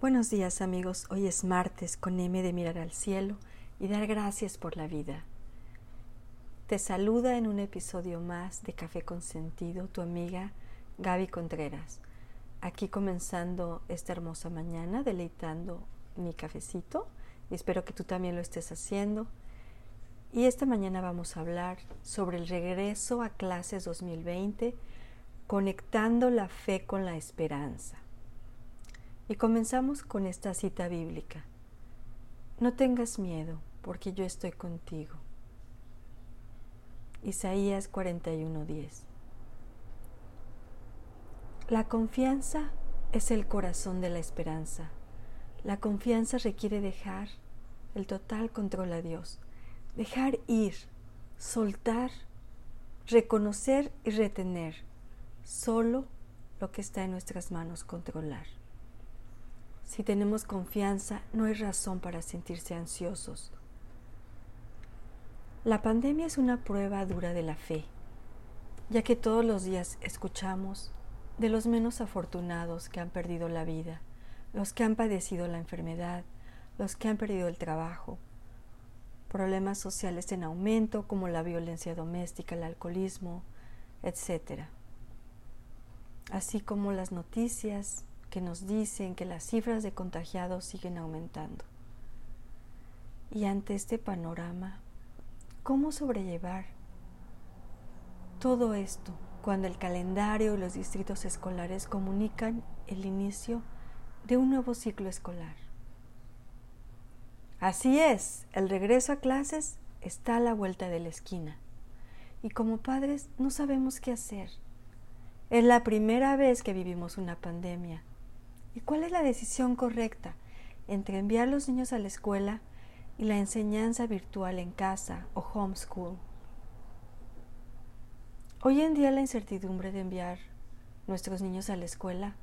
Buenos días amigos, hoy es martes con M de mirar al cielo y dar gracias por la vida. Te saluda en un episodio más de Café con Sentido tu amiga Gaby Contreras. Aquí comenzando esta hermosa mañana, deleitando mi cafecito y espero que tú también lo estés haciendo. Y esta mañana vamos a hablar sobre el regreso a clases 2020, conectando la fe con la esperanza. Y comenzamos con esta cita bíblica. No tengas miedo, porque yo estoy contigo. Isaías 41:10. La confianza es el corazón de la esperanza. La confianza requiere dejar el total control a Dios, dejar ir, soltar, reconocer y retener solo lo que está en nuestras manos controlar. Si tenemos confianza, no hay razón para sentirse ansiosos. La pandemia es una prueba dura de la fe, ya que todos los días escuchamos de los menos afortunados que han perdido la vida, los que han padecido la enfermedad, los que han perdido el trabajo, problemas sociales en aumento como la violencia doméstica, el alcoholismo, etc. Así como las noticias que nos dicen que las cifras de contagiados siguen aumentando. Y ante este panorama, ¿cómo sobrellevar todo esto cuando el calendario y los distritos escolares comunican el inicio de un nuevo ciclo escolar? Así es, el regreso a clases está a la vuelta de la esquina. Y como padres no sabemos qué hacer. Es la primera vez que vivimos una pandemia ¿Y cuál es la decisión correcta entre enviar los niños a la escuela y la enseñanza virtual en casa o homeschool? Hoy en día la incertidumbre de enviar nuestros niños a la escuela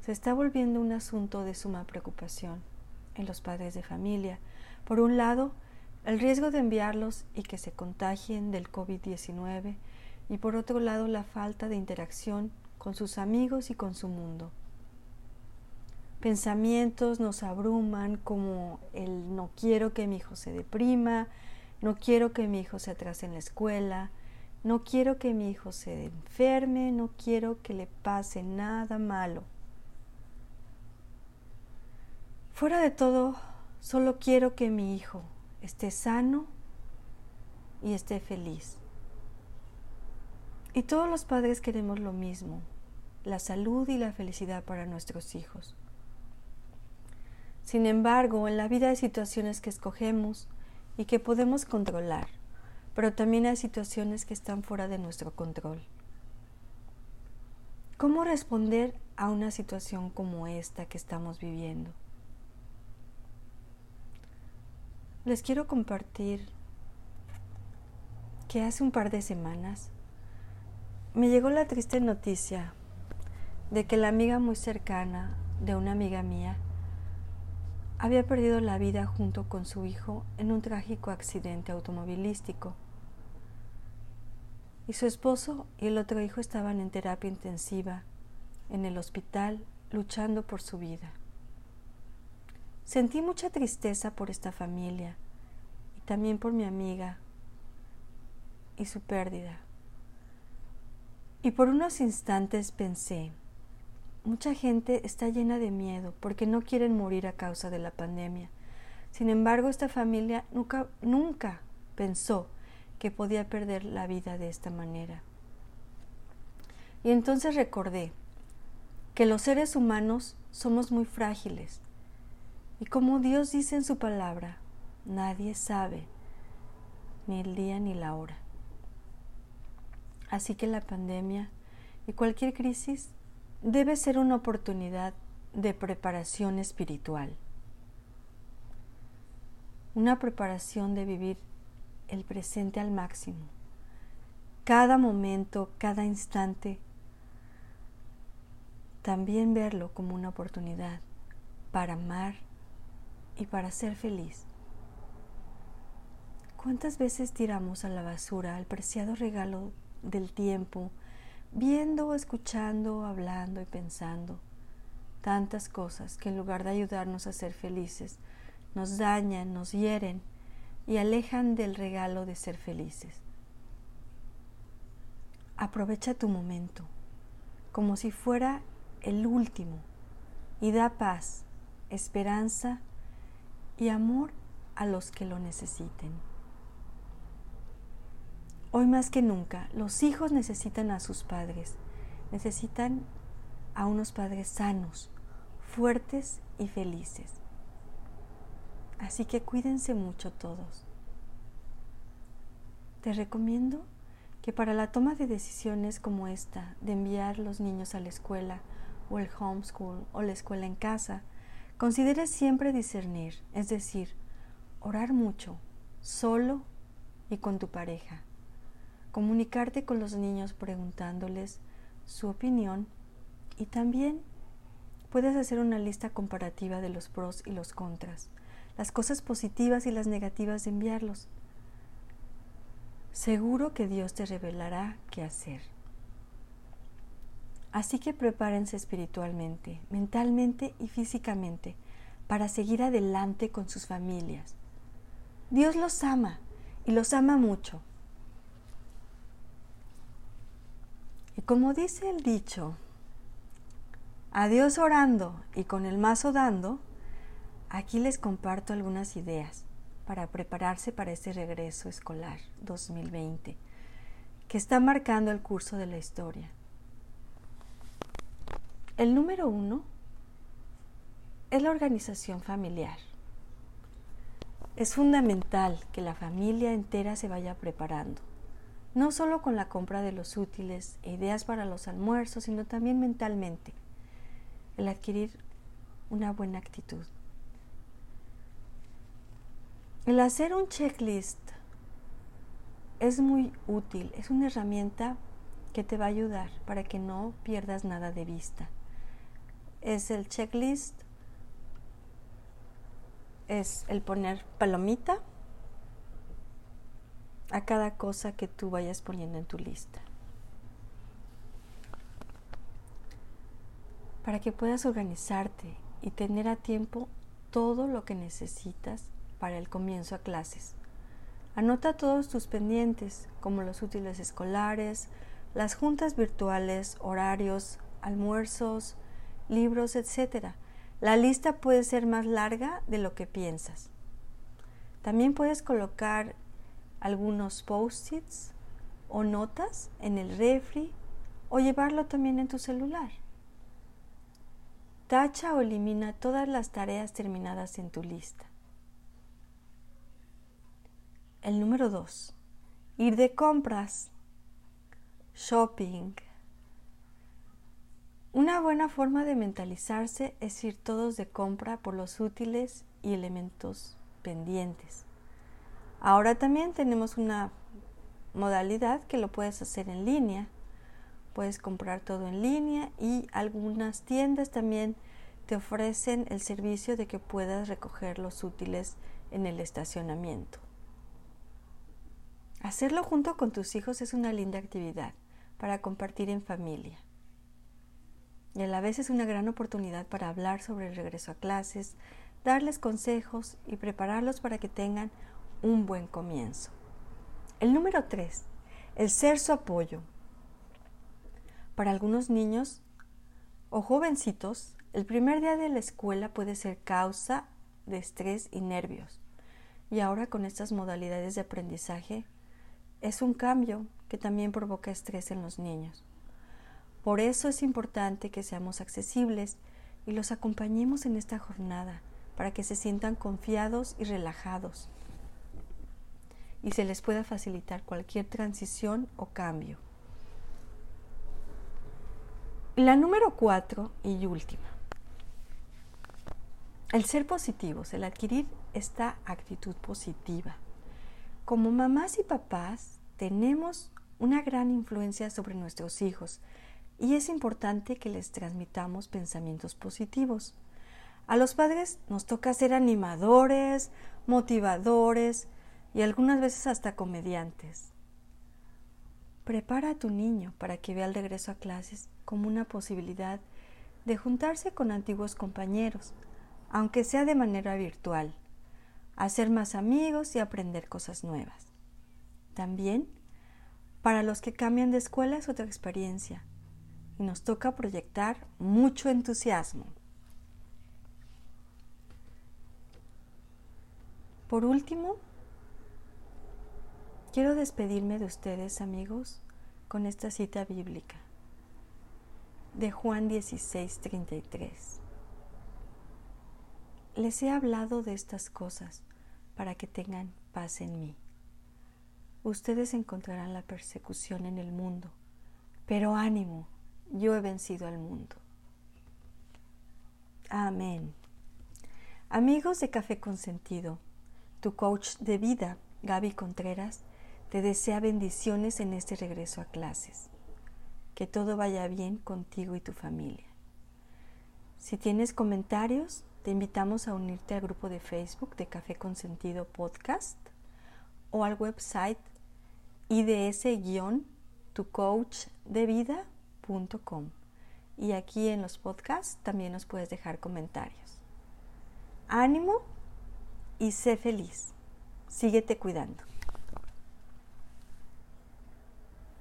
se está volviendo un asunto de suma preocupación en los padres de familia. Por un lado, el riesgo de enviarlos y que se contagien del COVID-19 y por otro lado la falta de interacción con sus amigos y con su mundo pensamientos nos abruman como el no quiero que mi hijo se deprima, no quiero que mi hijo se atrase en la escuela, no quiero que mi hijo se enferme, no quiero que le pase nada malo. Fuera de todo, solo quiero que mi hijo esté sano y esté feliz. Y todos los padres queremos lo mismo, la salud y la felicidad para nuestros hijos. Sin embargo, en la vida hay situaciones que escogemos y que podemos controlar, pero también hay situaciones que están fuera de nuestro control. ¿Cómo responder a una situación como esta que estamos viviendo? Les quiero compartir que hace un par de semanas me llegó la triste noticia de que la amiga muy cercana de una amiga mía había perdido la vida junto con su hijo en un trágico accidente automovilístico. Y su esposo y el otro hijo estaban en terapia intensiva en el hospital luchando por su vida. Sentí mucha tristeza por esta familia y también por mi amiga y su pérdida. Y por unos instantes pensé, Mucha gente está llena de miedo porque no quieren morir a causa de la pandemia. Sin embargo, esta familia nunca, nunca pensó que podía perder la vida de esta manera. Y entonces recordé que los seres humanos somos muy frágiles. Y como Dios dice en su palabra, nadie sabe ni el día ni la hora. Así que la pandemia y cualquier crisis debe ser una oportunidad de preparación espiritual, una preparación de vivir el presente al máximo, cada momento, cada instante, también verlo como una oportunidad para amar y para ser feliz. ¿Cuántas veces tiramos a la basura el preciado regalo del tiempo, viendo, escuchando, hablando y pensando, tantas cosas que en lugar de ayudarnos a ser felices, nos dañan, nos hieren y alejan del regalo de ser felices. Aprovecha tu momento como si fuera el último y da paz, esperanza y amor a los que lo necesiten. Hoy más que nunca, los hijos necesitan a sus padres, necesitan a unos padres sanos, fuertes y felices. Así que cuídense mucho todos. Te recomiendo que para la toma de decisiones como esta, de enviar los niños a la escuela o el homeschool o la escuela en casa, consideres siempre discernir, es decir, orar mucho, solo y con tu pareja. Comunicarte con los niños preguntándoles su opinión y también puedes hacer una lista comparativa de los pros y los contras, las cosas positivas y las negativas de enviarlos. Seguro que Dios te revelará qué hacer. Así que prepárense espiritualmente, mentalmente y físicamente para seguir adelante con sus familias. Dios los ama y los ama mucho. Como dice el dicho, a Dios orando y con el mazo dando, aquí les comparto algunas ideas para prepararse para este regreso escolar 2020 que está marcando el curso de la historia. El número uno es la organización familiar. Es fundamental que la familia entera se vaya preparando, no solo con la compra de los útiles e ideas para los almuerzos, sino también mentalmente, el adquirir una buena actitud. El hacer un checklist es muy útil, es una herramienta que te va a ayudar para que no pierdas nada de vista. Es el checklist, es el poner palomita a cada cosa que tú vayas poniendo en tu lista. Para que puedas organizarte y tener a tiempo todo lo que necesitas para el comienzo a clases. Anota todos tus pendientes, como los útiles escolares, las juntas virtuales, horarios, almuerzos, libros, etc. La lista puede ser más larga de lo que piensas. También puedes colocar algunos post-its o notas en el refri o llevarlo también en tu celular. Tacha o elimina todas las tareas terminadas en tu lista. El número dos, ir de compras, shopping. Una buena forma de mentalizarse es ir todos de compra por los útiles y elementos pendientes. Ahora también tenemos una modalidad que lo puedes hacer en línea. Puedes comprar todo en línea y algunas tiendas también te ofrecen el servicio de que puedas recoger los útiles en el estacionamiento. Hacerlo junto con tus hijos es una linda actividad para compartir en familia. Y a la vez es una gran oportunidad para hablar sobre el regreso a clases, darles consejos y prepararlos para que tengan un buen comienzo. El número tres, el ser su apoyo. Para algunos niños o jovencitos, el primer día de la escuela puede ser causa de estrés y nervios. Y ahora con estas modalidades de aprendizaje es un cambio que también provoca estrés en los niños. Por eso es importante que seamos accesibles y los acompañemos en esta jornada para que se sientan confiados y relajados y se les pueda facilitar cualquier transición o cambio. La número cuatro y última. El ser positivos, el adquirir esta actitud positiva. Como mamás y papás tenemos una gran influencia sobre nuestros hijos y es importante que les transmitamos pensamientos positivos. A los padres nos toca ser animadores, motivadores y algunas veces hasta comediantes. Prepara a tu niño para que vea el regreso a clases como una posibilidad de juntarse con antiguos compañeros, aunque sea de manera virtual, hacer más amigos y aprender cosas nuevas. También, para los que cambian de escuela es otra experiencia y nos toca proyectar mucho entusiasmo. Por último, quiero despedirme de ustedes amigos con esta cita bíblica de Juan 16:33. Les he hablado de estas cosas para que tengan paz en mí. Ustedes encontrarán la persecución en el mundo, pero ánimo, yo he vencido al mundo. Amén. Amigos de Café Consentido, tu coach de vida, Gaby Contreras, te desea bendiciones en este regreso a clases. Que todo vaya bien contigo y tu familia. Si tienes comentarios, te invitamos a unirte al grupo de Facebook de Café Consentido Podcast o al website ids-tucoachdevida.com. Y aquí en los podcasts también nos puedes dejar comentarios. Ánimo y sé feliz. Síguete cuidando.